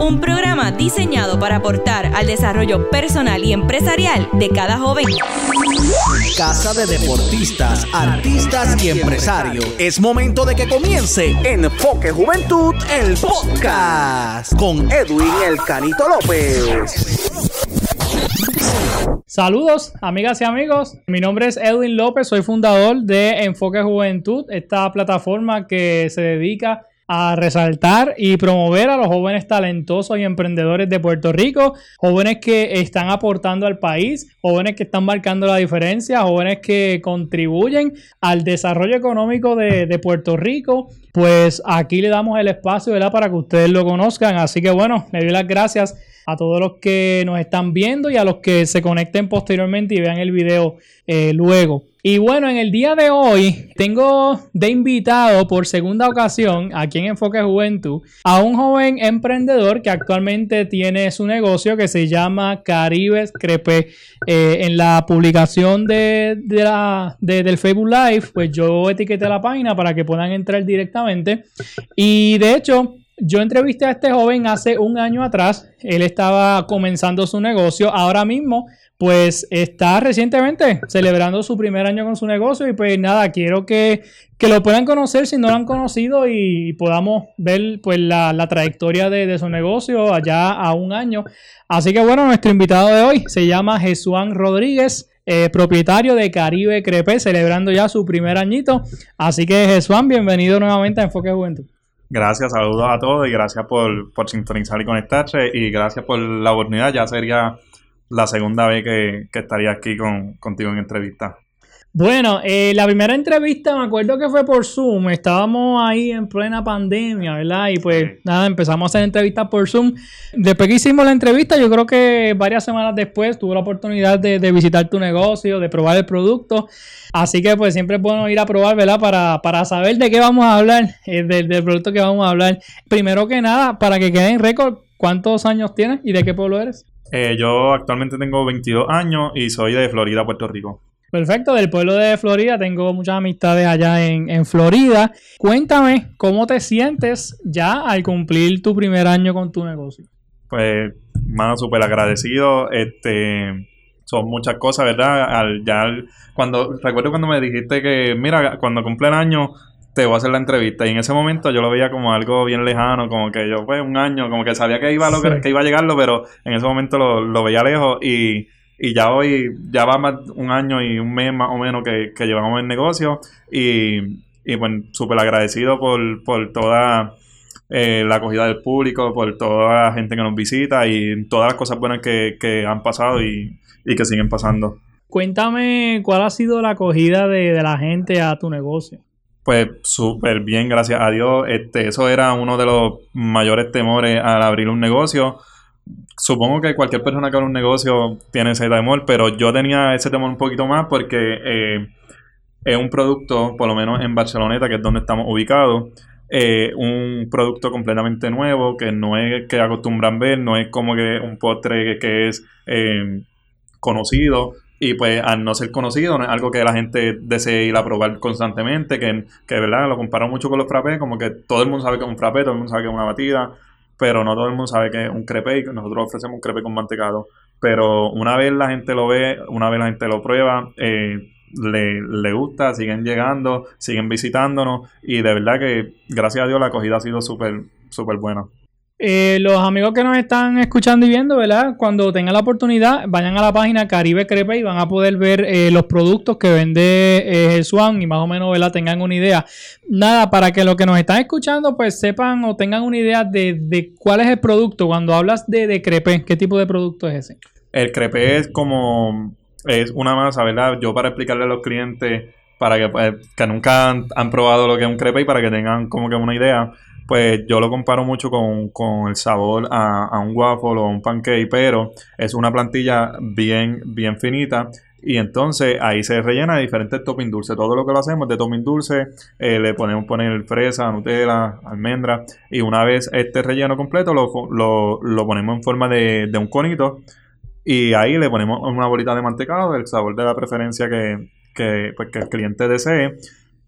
Un programa diseñado para aportar al desarrollo personal y empresarial de cada joven. Casa de deportistas, artistas y empresarios. Es momento de que comience Enfoque Juventud, el podcast. Con Edwin El Canito López. Saludos, amigas y amigos. Mi nombre es Edwin López, soy fundador de Enfoque Juventud, esta plataforma que se dedica a resaltar y promover a los jóvenes talentosos y emprendedores de Puerto Rico, jóvenes que están aportando al país, jóvenes que están marcando la diferencia, jóvenes que contribuyen al desarrollo económico de, Puerto Rico. Pues aquí le damos el espacio ¿verdad? para que ustedes lo conozcan. Así que bueno, le doy las gracias a todos los que nos están viendo y a los que se conecten posteriormente y vean el video eh, luego. Y bueno, en el día de hoy tengo de invitado por segunda ocasión aquí en Enfoque Juventud a un joven emprendedor que actualmente tiene su negocio que se llama Caribes Crepe. Eh, en la publicación de, la, del Facebook Live, pues yo etiqueté la página para que puedan entrar directamente. Y de hecho, yo entrevisté a este joven hace un año atrás. Él estaba comenzando su negocio. Ahora mismo, pues está recientemente celebrando su primer año con su negocio. Y pues nada, quiero que, lo puedan conocer si no lo han conocido y podamos ver pues la, trayectoria de, su negocio allá a un año. Así que bueno, nuestro invitado de hoy se llama Jesuán Rodríguez. Eh, propietario de Caribe Crepe, celebrando ya su primer añito. Así que Jesuán, bienvenido nuevamente a Enfoque Juventud. Gracias, saludos a todos y gracias por, por sintonizar y conectarse y gracias por la oportunidad. Ya sería la segunda vez que, estaría aquí con, contigo en entrevista. Bueno, eh, la primera entrevista me acuerdo que fue por Zoom. Estábamos ahí en plena pandemia, ¿verdad? Y pues nada, empezamos a hacer entrevistas por Zoom. Después que hicimos la entrevista, yo creo que varias semanas después tuve la oportunidad de, de visitar tu negocio, de probar el producto. Así que pues siempre es bueno ir a probar, ¿verdad? Para, para saber de qué vamos a hablar, eh, del, producto que vamos a hablar. Primero que nada, para que quede en récord, ¿cuántos años tienes y de qué pueblo eres? Eh, yo actualmente tengo 22 años y soy de Florida, Puerto Rico. Perfecto, del pueblo de Florida, tengo muchas amistades allá en, en, Florida. Cuéntame cómo te sientes ya al cumplir tu primer año con tu negocio. Pues, mano, súper agradecido. Este, son muchas cosas, ¿verdad? Al, ya cuando recuerdo cuando me dijiste que, mira, cuando cumple el año te voy a hacer la entrevista y en ese momento yo lo veía como algo bien lejano, como que yo pues un año, como que sabía que iba a, que iba a llegarlo, pero en ese momento lo, veía lejos y, y, ya hoy, ya va más un año y un mes más o menos que, que llevamos el negocio y, y pues súper agradecido por, por toda eh, la acogida del público, por toda la gente que nos visita y todas las cosas buenas que, que han pasado y, y que siguen pasando. Cuéntame cuál ha sido la acogida de, la gente a tu negocio. Pues súper bien, gracias a Dios. Este, eso era uno de los mayores temores al abrir un negocio. Supongo que cualquier persona que abre un negocio tiene ese temor, pero yo tenía ese temor un poquito más porque eh, es un producto, por lo menos en Barceloneta, que es donde estamos ubicados, eh, un producto completamente nuevo que no es que acostumbran ver, no es como que un postre que, es eh, conocido. Y pues al no ser conocido no es algo que la gente desee ir a probar constantemente, que, que verdad lo comparo mucho con los frappés, como que todo el mundo sabe que es un frappé, todo el mundo sabe que es una batida, pero no todo el mundo sabe que es un crepe y nosotros ofrecemos un crepe con mantecado. Pero una vez la gente lo ve, una vez la gente lo prueba, eh, le, le, gusta, siguen llegando, siguen visitándonos y de verdad que gracias a Dios la acogida ha sido súper, súper buena. Eh, los amigos que nos están escuchando y viendo, ¿verdad? Cuando tengan la oportunidad, vayan a la página Caribe Crepe y van a poder ver eh, los productos que vende eh, Swan y más o menos, ¿verdad? Tengan una idea. Nada, para que los que nos están escuchando, pues sepan o tengan una idea de, cuál es el producto. Cuando hablas de, de crepe, ¿qué tipo de producto es ese? El crepe es como, es una masa, ¿verdad? Yo para explicarle a los clientes, para que, pues, que nunca han, han probado lo que es un crepe y para que tengan como que una idea pues yo lo comparo mucho con, el sabor a, un waffle o un pancake, pero es una plantilla bien, bien finita Y entonces ahí se rellena de diferentes toppings dulces. Todo lo que lo hacemos de topping dulce, eh, le ponemos poner fresa, Nutella, almendra. Y una vez este relleno completo, lo, lo, lo ponemos en forma de, de un conito. Y ahí le ponemos una bolita de mantecado del sabor de la preferencia que, que, pues, que el cliente desee.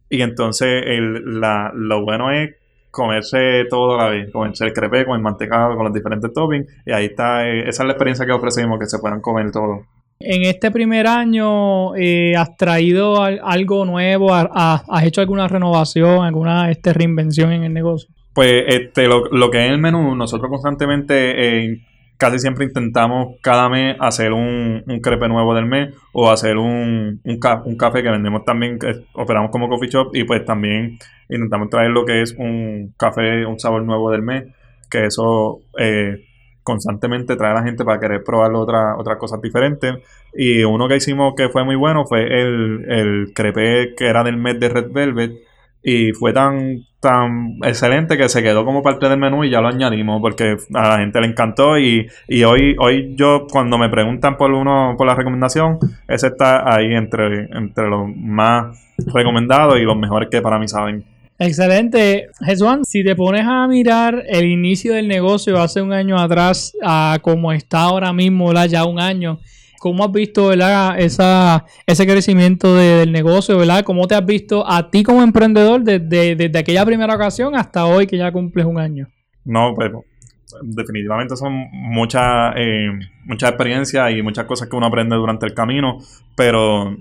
Y entonces el, la, lo bueno es comerse todo a la vez, comerse el crepe con el mantecado, con los diferentes toppings. Y ahí está, eh, esa es la experiencia que ofrecemos, que se puedan comer todo. En este primer año, eh, ¿has traído al- algo nuevo? ¿Has, has- has hecho alguna renovación, alguna este, reinvención en el negocio? Pues este, lo, lo que es el menú, nosotros constantemente, eh, casi siempre intentamos cada mes hacer un, un crepe nuevo del mes o hacer un, un, ca- un café que vendemos también, operamos como coffee shop y pues también intentamos traer lo que es un café, un sabor nuevo del mes, que eso eh, constantemente trae a la gente para querer probar otra- otras cosas diferentes. Y uno que hicimos que fue muy bueno fue el, el crepe que era del mes de Red Velvet. Y fue tan, tan excelente que se quedó como parte del menú y ya lo añadimos porque a la gente le encantó. Y, y hoy, hoy yo, cuando me preguntan por uno, por la recomendación, ese está ahí entre, entre los más recomendados y los mejores que para mí saben. Excelente. Jesús, si te pones a mirar el inicio del negocio hace un año atrás a como está ahora mismo, ya un año, ¿cómo has visto ¿verdad? Esa, ese crecimiento de- del negocio? ¿verdad? ¿Cómo te has visto a ti como emprendedor desde, desde aquella primera ocasión hasta hoy que ya cumples un año? No, pues definitivamente son muchas eh, experiencias y muchas cosas que uno aprende durante el camino, pero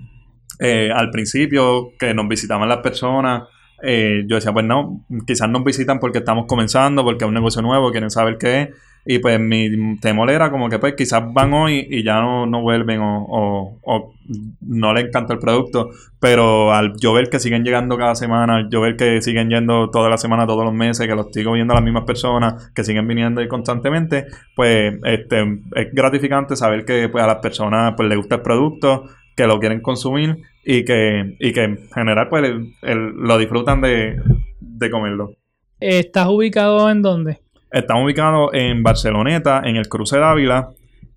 eh, al principio que nos visitaban las personas, eh, yo decía, pues no, quizás nos visitan porque estamos comenzando, porque es un negocio nuevo, quieren saber qué es, y pues mi temor era como que pues quizás van hoy y ya no, no vuelven o, o- no les encanta el producto, pero al yo ver que siguen llegando cada semana, al yo ver que siguen yendo toda la semana, todos los meses, que los sigo viendo las mismas personas, que siguen viniendo ahí constantemente, pues este es gratificante saber que pues a las personas pues les gusta el producto, que lo quieren consumir y que, y que en general pues el- lo disfrutan de, de comerlo. ¿Estás ubicado en dónde? Estamos ubicados en Barceloneta, en el cruce de Ávila,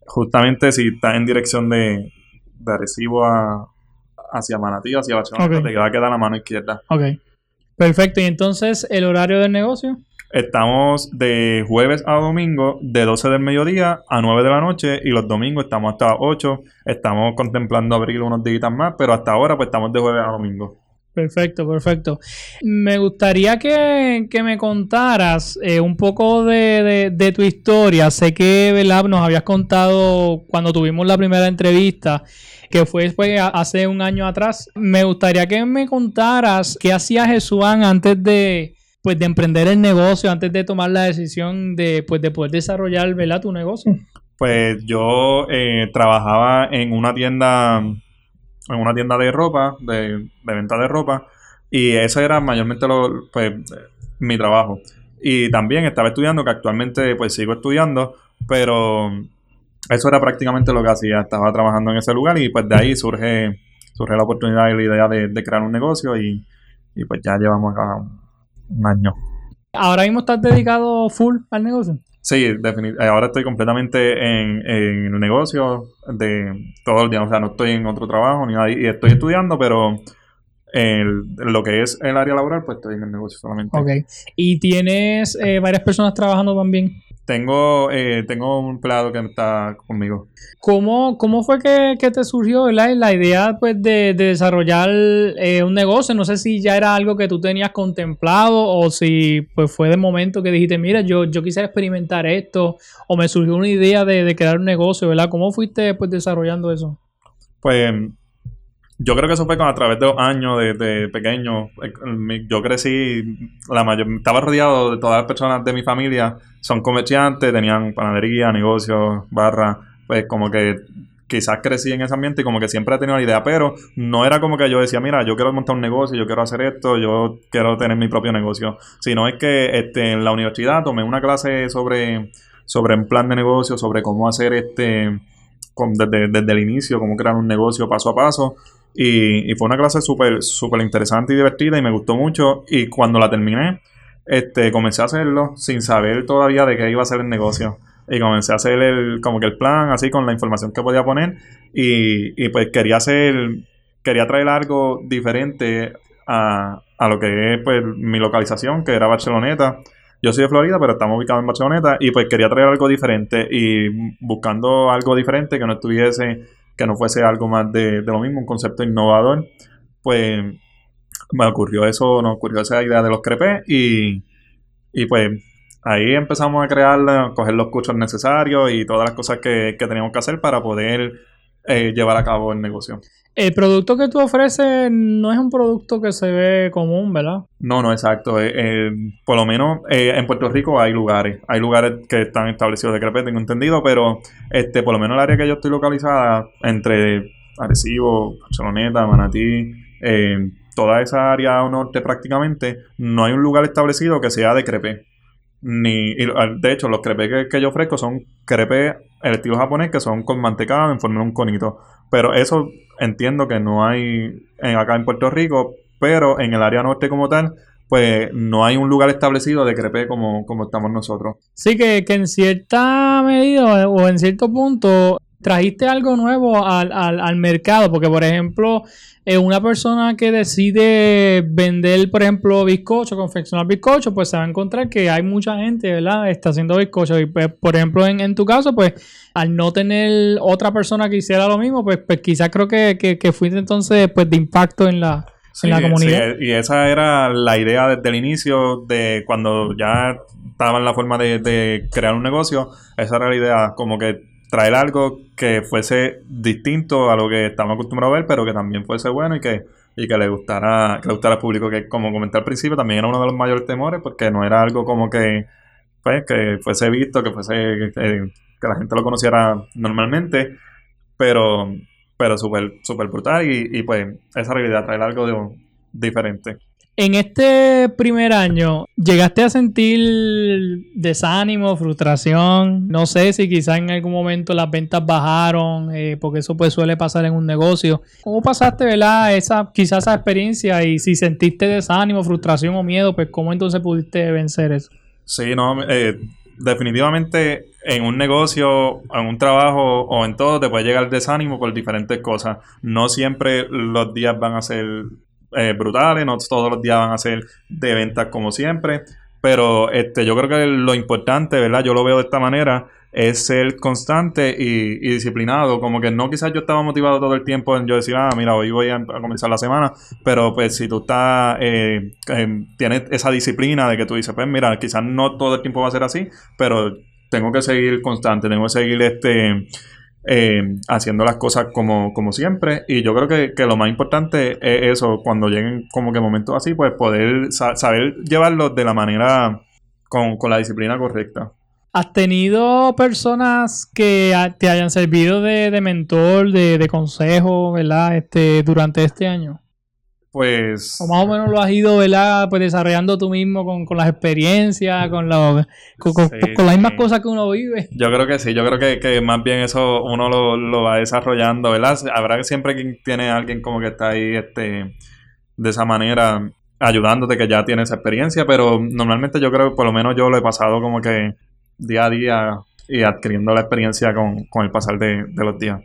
justamente si estás en dirección de, de Arecibo a, hacia Manatí, hacia Barcelona, Ok. te va a quedar la mano izquierda. Ok. Perfecto. ¿Y entonces el horario del negocio? Estamos de jueves a domingo, de 12 del mediodía a 9 de la noche, y los domingos estamos hasta las 8. Estamos contemplando abrir unos días más, pero hasta ahora pues estamos de jueves a domingo. Perfecto, perfecto. Me gustaría que, que me contaras eh, un poco de, de- tu historia. Sé que ¿verdad? nos habías contado cuando tuvimos la primera entrevista, que fue pues, hace un año atrás. Me gustaría que me contaras qué hacía Jesús antes de, pues, de emprender el negocio, antes de tomar la decisión de, pues, de poder desarrollar tu negocio. Pues yo eh, trabajaba en una tienda, en una tienda de ropa, de, de venta de ropa, y eso era mayormente lo, pues, mi trabajo. Y también estaba estudiando, que actualmente pues sigo estudiando, pero eso era prácticamente lo que hacía. Estaba trabajando en ese lugar y pues de ahí surge, surge la oportunidad y la idea de, de crear un negocio y, y pues ya llevamos acá un año. Ahora mismo estás dedicado full al negocio. Sí, eh, ahora estoy completamente en, en el negocio de todo el día. O sea, no estoy en otro trabajo ni nada. Y estoy estudiando, pero lo que es el área laboral, pues estoy en el negocio solamente. Ok. Y tienes eh, varias personas trabajando también. Tengo, eh, tengo un empleado que está conmigo. ¿Cómo, cómo fue que, que te surgió ¿verdad? la idea pues, de, de desarrollar eh, un negocio? No sé si ya era algo que tú tenías contemplado o si pues, fue de momento que dijiste, mira, yo, yo quisiera experimentar esto o me surgió una idea de, de crear un negocio, ¿verdad? ¿Cómo fuiste pues, desarrollando eso? Pues yo creo que eso fue con, a través de los años de, de pequeño. Eh, Yo crecí, la mayor, estaba rodeado de todas las personas de mi familia, son comerciantes, tenían panadería, negocios, barra, pues como que quizás crecí en ese ambiente y como que siempre he tenido la idea, pero no era como que yo decía, mira, yo quiero montar un negocio, yo quiero hacer esto, yo quiero tener mi propio negocio, sino es que este, en la universidad tomé una clase sobre, sobre un plan de negocio, sobre cómo hacer este, desde, desde el inicio, cómo crear un negocio paso a paso. Y, y fue una clase súper súper interesante y divertida y me gustó mucho. Y cuando la terminé, este, comencé a hacerlo sin saber todavía de qué iba a ser el negocio. y comencé a hacer el, como que el plan, así con la información que podía poner. Y, y pues quería hacer, quería traer algo diferente a, a lo que es pues mi localización, que era Barceloneta. Yo soy de Florida, pero estamos ubicados en Barceloneta y pues quería traer algo diferente y buscando algo diferente que no estuviese, que no fuese algo más de, lo mismo, un concepto innovador, pues me ocurrió eso, nos ocurrió esa idea de los crepes y, y pues ahí empezamos a crear, coger los cursos necesarios y todas las cosas que, que teníamos que hacer para poder eh, llevar a cabo el negocio. El producto que tú ofreces no es un producto que se ve común, ¿verdad? No, no, exacto. Eh, eh, por lo menos eh, en Puerto Rico hay lugares. Hay lugares que están establecidos de crepe, tengo entendido, pero este, por lo menos el área que yo estoy localizada, entre Arecibo, Barceloneta, Manatí, toda esa área norte prácticamente, no hay un lugar establecido que sea de crepe. Ni, y, de hecho, los crepes que, que yo ofrezco son crepes el estilo japonés que son con mantecado en forma de un conito. Pero eso entiendo que no hay en, acá en Puerto Rico, pero en el área norte como tal, pues no hay un lugar establecido de crepe como, como estamos nosotros. Sí, que, que en cierta medida o en cierto punto trajiste algo nuevo al, al, al mercado, porque por ejemplo, eh, una persona que decide vender, por ejemplo, bizcocho, confeccionar bizcocho, pues se va a encontrar que hay mucha gente, ¿verdad? Está haciendo bizcocho. Y pues, por ejemplo, en, en tu caso, pues al no tener otra persona que hiciera lo mismo, pues, pues quizás creo que, que, que fuiste entonces pues de impacto en la, en la comunidad. Sí, y esa era la idea desde el inicio, de cuando ya estaba en la forma de, de crear un negocio, esa era la idea, como que traer algo que fuese distinto a lo que estamos acostumbrados a ver, pero que también fuese bueno y que, y que le gustara, que le gustara al público, que como comenté al principio, también era uno de los mayores temores, porque no era algo como que, pues, que fuese visto, que fuese, que, la gente lo conociera normalmente, pero, pero súper, súper brutal y, y pues esa realidad, traer algo de, diferente. En este primer año, ¿llegaste a sentir desánimo, frustración? No sé si quizás en algún momento las ventas bajaron, eh, porque eso pues suele pasar en un negocio. ¿Cómo pasaste, verdad, esa, quizás esa experiencia y si sentiste desánimo, frustración o miedo, pues cómo entonces pudiste vencer eso? Sí, no, eh, definitivamente en un negocio, en un trabajo o en todo te puede llegar el desánimo por diferentes cosas. No siempre los días van a ser eh, brutales, no todos los días van a ser de ventas como siempre, pero este, yo creo que lo importante, ¿verdad? Yo lo veo de esta manera, es ser constante y, disciplinado, como que no quizás yo estaba motivado todo el tiempo en yo decir, ah, mira, hoy voy a, comenzar la semana, pero pues si tú estás, eh, eh, tienes esa disciplina de que tú dices, pues mira, quizás no todo el tiempo va a ser así, pero tengo que seguir constante, tengo que seguir este eh, haciendo las cosas como, como siempre. Y yo creo que, que, lo más importante es eso, cuando lleguen como que momentos así, pues poder sa saber llevarlos de la manera con, con, la disciplina correcta. ¿Has tenido personas que te hayan servido de, de mentor, de, de, consejo, ¿verdad? Este, durante este año? Pues. O más o menos lo has ido, ¿verdad? Pues desarrollando tú mismo con, con las experiencias, con, lo, con, sí, con, las mismas cosas que uno vive. Yo creo que sí, yo creo que, que más bien eso uno lo, lo, va desarrollando, ¿verdad? Habrá que siempre que tiene alguien como que está ahí, este, de esa manera, ayudándote, que ya tiene esa experiencia, pero normalmente yo creo que por lo menos yo lo he pasado como que día a día y adquiriendo la experiencia con, con el pasar de, de los días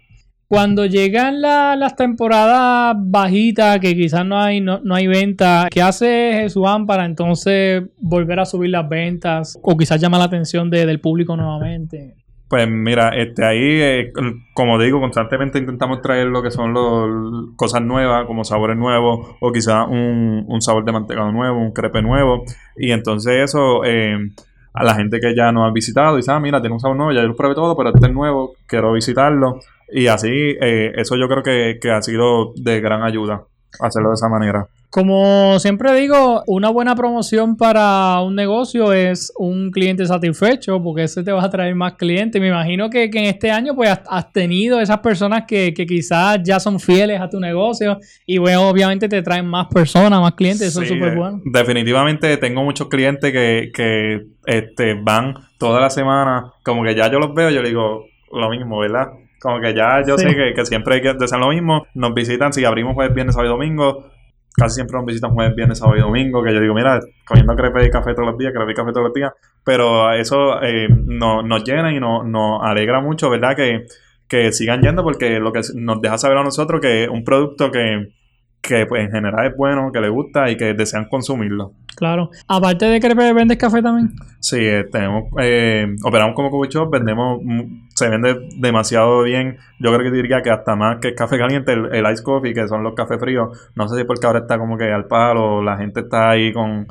cuando llegan la, las temporadas bajitas, que quizás no hay, no, no hay venta, ¿qué hace Jesús para entonces volver a subir las ventas? O quizás llamar la atención de, del público nuevamente. Pues mira, este ahí, eh, como digo, constantemente intentamos traer lo que son los, cosas nuevas, como sabores nuevos, o quizás un, un sabor de mantecado nuevo, un crepe nuevo. Y entonces eso, eh, a la gente que ya nos ha visitado, dice, ah, mira, tiene un sabor nuevo, ya lo probé todo, pero este es nuevo, quiero visitarlo. Y así, eh, eso yo creo que, que, ha sido de gran ayuda hacerlo de esa manera. Como siempre digo, una buena promoción para un negocio es un cliente satisfecho, porque ese te va a traer más clientes. Me imagino que, que en este año pues has, has tenido esas personas que, que, quizás ya son fieles a tu negocio y bueno, obviamente te traen más personas, más clientes, eso sí, es súper bueno. Definitivamente tengo muchos clientes que, que este, van toda la semana, como que ya yo los veo, yo digo lo mismo, ¿verdad? Como que ya yo sí. sé que, que, siempre hay que hacer lo mismo. Nos visitan si abrimos jueves, viernes, sábado y domingo. casi siempre nos visitan jueves, viernes, sábado y domingo, que yo digo, mira, comiendo crepe y café todos los días, crepe y café todos los días, pero eso eh, no- nos llena y no- nos alegra mucho, ¿verdad? Que, que sigan yendo porque lo que nos deja saber a nosotros que es un producto que, que pues, en general es bueno, que les gusta y que desean consumirlo. Claro. Aparte de crepe, ¿vendes café también? Sí, eh, tenemos, eh, operamos como coffee shop, vendemos, mm, se vende demasiado bien. Yo creo que diría que hasta más que el café caliente, el, el ice coffee, que son los cafés fríos. No sé si porque ahora está como que al palo, la gente está ahí con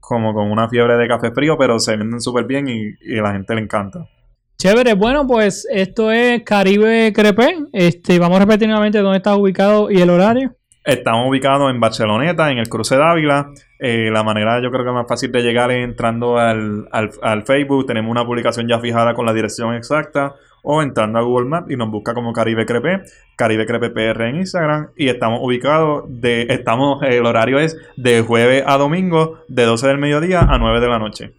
como con una fiebre de café frío, pero se venden súper bien y, y a la gente le encanta. Chévere, bueno, pues esto es Caribe Crepe. Este, vamos a repetir nuevamente dónde estás ubicado y el horario. Estamos ubicados en Barceloneta, en el cruce de Ávila. Eh, la manera yo creo que más fácil de llegar es entrando al, al, al Facebook. Tenemos una publicación ya fijada con la dirección exacta. O entrando a Google Maps y nos busca como Caribe Crepe, Caribe Crepe PR en Instagram. Y estamos ubicados de, estamos, el horario es de jueves a domingo, de 12 del mediodía a 9 de la noche.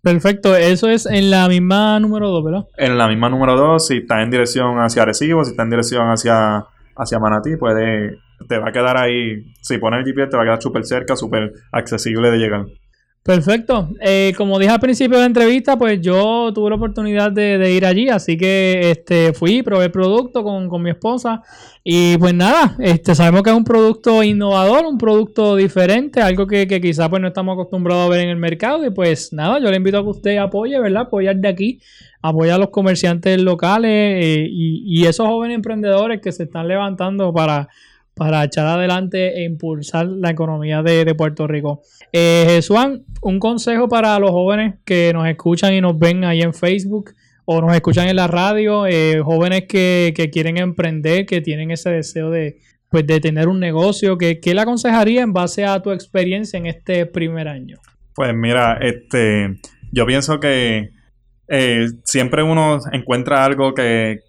Perfecto, eso es en la misma número 2, ¿verdad? En la misma número 2, si está en dirección hacia Arecibo, si está en dirección hacia, hacia Manatí, puede, te va a quedar ahí, si pones el GPS te va a quedar súper cerca, súper accesible de llegar. Perfecto. Eh, como dije al principio de la entrevista, pues yo tuve la oportunidad de, ir allí, así que este fui, probé el producto con, con mi esposa y pues nada, este sabemos que es un producto innovador, un producto diferente, algo que, que quizás pues no estamos acostumbrados a ver en el mercado y pues nada, yo le invito a que usted apoye, ¿verdad? Apoyar de aquí, apoyar a los comerciantes locales eh, y esos jóvenes emprendedores que se están levantando para para echar adelante e impulsar la economía de, Puerto Rico. Eh, un consejo para los jóvenes que nos escuchan y nos ven ahí en Facebook o nos escuchan en la radio, eh, jóvenes que, que quieren emprender, que tienen ese deseo de, pues, de tener un negocio, ¿qué, ¿qué le aconsejaría en base a tu experiencia en este primer año? Pues mira, este, yo pienso que eh, siempre uno encuentra algo que,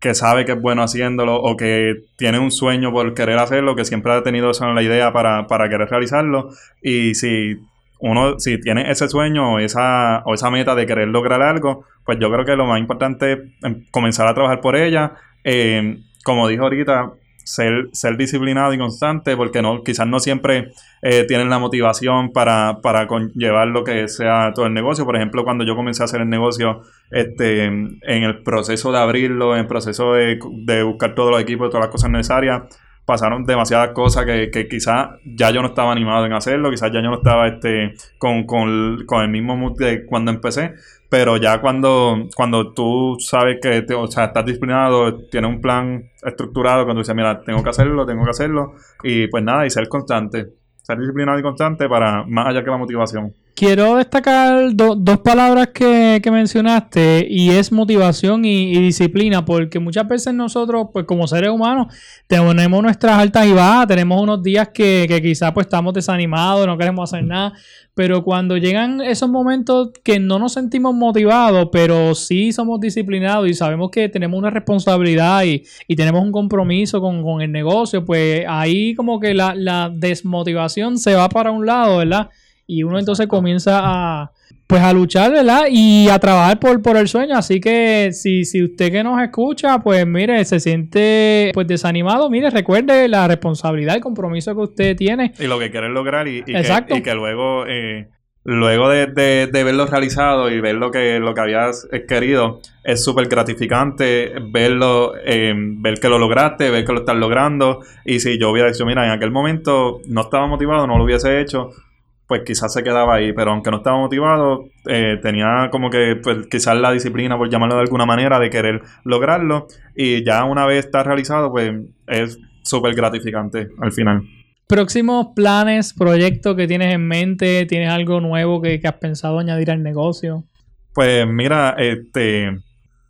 que sabe que es bueno haciéndolo o que tiene un sueño por querer hacerlo, que siempre ha tenido eso en la idea para, para querer realizarlo. Y si uno, si tiene ese sueño o esa, o esa meta de querer lograr algo, pues yo creo que lo más importante es em, comenzar a trabajar por ella. Eh, como dijo ahorita, ser, ser disciplinado y constante, porque no, quizás no siempre eh, tienen la motivación para, para conllevar lo que sea todo el negocio. Por ejemplo, cuando yo comencé a hacer el negocio, este, en el proceso de abrirlo, en el proceso de, de buscar todos los equipos, todas las cosas necesarias, pasaron demasiadas cosas que, que quizás ya yo no estaba animado en hacerlo, quizás ya yo no estaba este, con, con, con el mismo mood de cuando empecé, pero ya cuando, cuando tú sabes que te- o sea, estás disciplinado, tienes un plan estructurado, cuando dices, mira, tengo que hacerlo, tengo que hacerlo, y pues nada, y ser constante, ser disciplinado y constante para más allá que la motivación. Quiero destacar do- dos palabras que, mencionaste y es motivación y, disciplina, porque muchas veces nosotros, pues como seres humanos, tenemos nuestras altas y bajas, tenemos unos días que, que quizás pues estamos desanimados, no queremos hacer nada, pero cuando llegan esos momentos que no nos sentimos motivados, pero sí somos disciplinados y sabemos que tenemos una responsabilidad y, tenemos un compromiso con, el negocio, pues ahí como que la desmotivación se va para un lado, ¿verdad? Y uno entonces comienza a pues a luchar, ¿verdad? Y a trabajar por, por el sueño. Así que si, si usted que nos escucha, pues mire, se siente pues desanimado, mire, recuerde la responsabilidad y compromiso que usted tiene. Y lo que quieres lograr y, y que, Exacto. y que luego, eh, luego de, de- de verlo realizado y ver lo que, lo que habías querido, es súper gratificante verlo, eh, ver que lo lograste, ver que lo estás logrando. Y si yo hubiera dicho, mira, en aquel momento no estaba motivado, no lo hubiese hecho, pues quizás se quedaba ahí. Pero aunque no estaba motivado, eh, tenía como que pues, quizás la disciplina, por llamarlo de alguna manera, de querer lograrlo. Y ya una vez está realizado, pues es súper gratificante al final. Próximos planes, proyectos que tienes en mente, tienes algo nuevo que, que has pensado añadir al negocio. Pues mira, este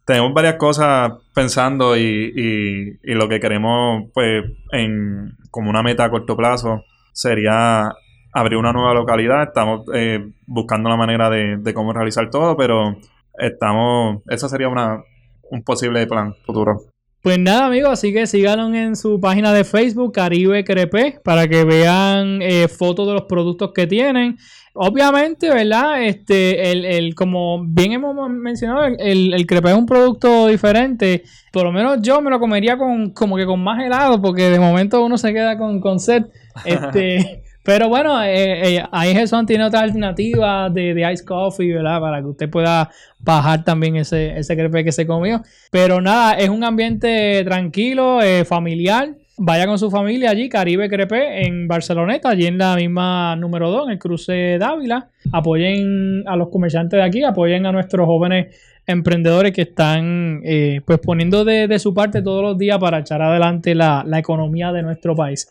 tenemos varias cosas pensando y, y- y lo que queremos, pues, en como una meta a corto plazo, sería abrir una nueva localidad. Estamos eh, buscando la manera de, de cómo realizar todo, pero estamos, esa sería una, un posible plan futuro. Pues nada, amigos, así que síganos en su página de Facebook, Caribe Crepe, para que vean eh, fotos de los productos que tienen. Obviamente, ¿verdad? Este, el, el, como bien hemos mencionado, el, el crepe es un producto diferente. Por lo menos yo me lo comería con, como que con más helado, porque de momento uno se queda con, con sed. Este, pero bueno, eh, eh, ahí Jesús tiene otra alternativa de, ice coffee, ¿verdad? Para que usted pueda bajar también ese, ese crepe que se comió. Pero nada, es un ambiente tranquilo, eh, familiar. Vaya con su familia allí, Caribe Crepe, en Barceloneta, allí en la misma número 2, en el cruce Dávila. Apoyen a los comerciantes de aquí, apoyen a nuestros jóvenes emprendedores que están eh, pues poniendo de, su parte todos los días para echar adelante la, la economía de nuestro país.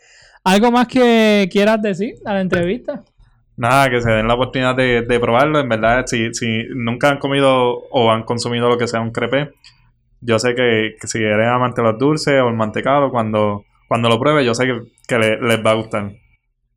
¿Algo más que quieras decir a la entrevista? Nada, que se den la oportunidad de, de probarlo. En verdad, si, si nunca han comido o han consumido lo que sea un crepe, yo sé que, que si eres amante de los dulces o el mantecado, cuando cuando lo pruebe, yo sé que, que le, les va a gustar.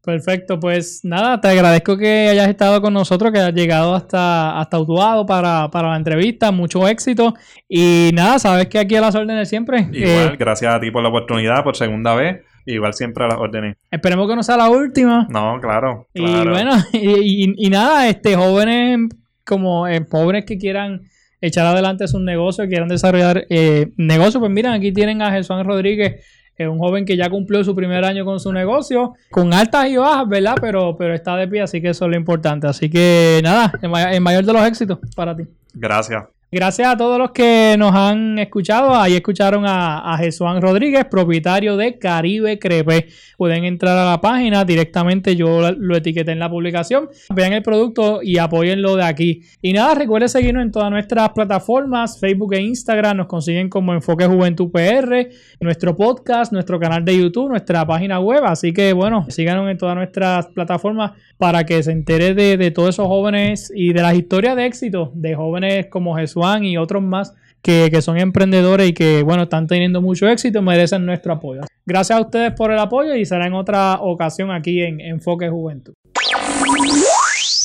Perfecto, pues nada, te agradezco que hayas estado con nosotros, que hayas llegado hasta, hasta Utuado para, para la entrevista, mucho éxito. Y nada, sabes que aquí a las órdenes siempre. Igual, eh, gracias a ti por la oportunidad, por segunda vez. Igual siempre a las órdenes. Esperemos que no sea la última. No, claro. Y bueno, y, y, y, nada, este jóvenes como eh, jóvenes que quieran echar adelante sus negocios, quieran desarrollar eh, negocios, pues miren, aquí tienen a Jesús Rodríguez es un joven que ya cumplió su primer año con su negocio, con altas y bajas, ¿verdad? Pero, pero está de pie, así que eso es lo importante. Así que nada, el mayor de los éxitos para ti. Gracias. Gracias a todos los que nos han escuchado. Ahí escucharon a, a Jesús Rodríguez, propietario de Caribe Crepe. Pueden entrar a la página directamente, yo lo etiqueté en la publicación. Vean el producto y apóyenlo de aquí. Y nada, recuerden seguirnos en todas nuestras plataformas, Facebook e Instagram. Nos consiguen como Enfoque Juventud PR, nuestro podcast, nuestro canal de YouTube, nuestra página web. Así que bueno, síganos en todas nuestras plataformas para que se entere de todos esos jóvenes y de las historias de éxito de jóvenes como Jesús y otros más que, que, son emprendedores y que, bueno, están teniendo mucho éxito merecen nuestro apoyo. Gracias a ustedes por el apoyo y será en otra ocasión aquí en Enfoque Juventud.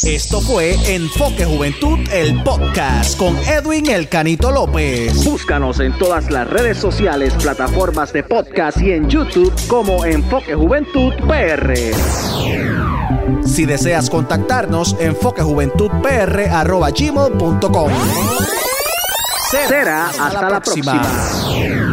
Esto fue Enfoque Juventud, el podcast con Edwin El Canito López. Búscanos en todas las redes sociales, plataformas de podcast y en YouTube como Enfoque Juventud PR. Si deseas contactarnos, enfoquejuventudpr.gmail.com. Será hasta, la próxima. próxima.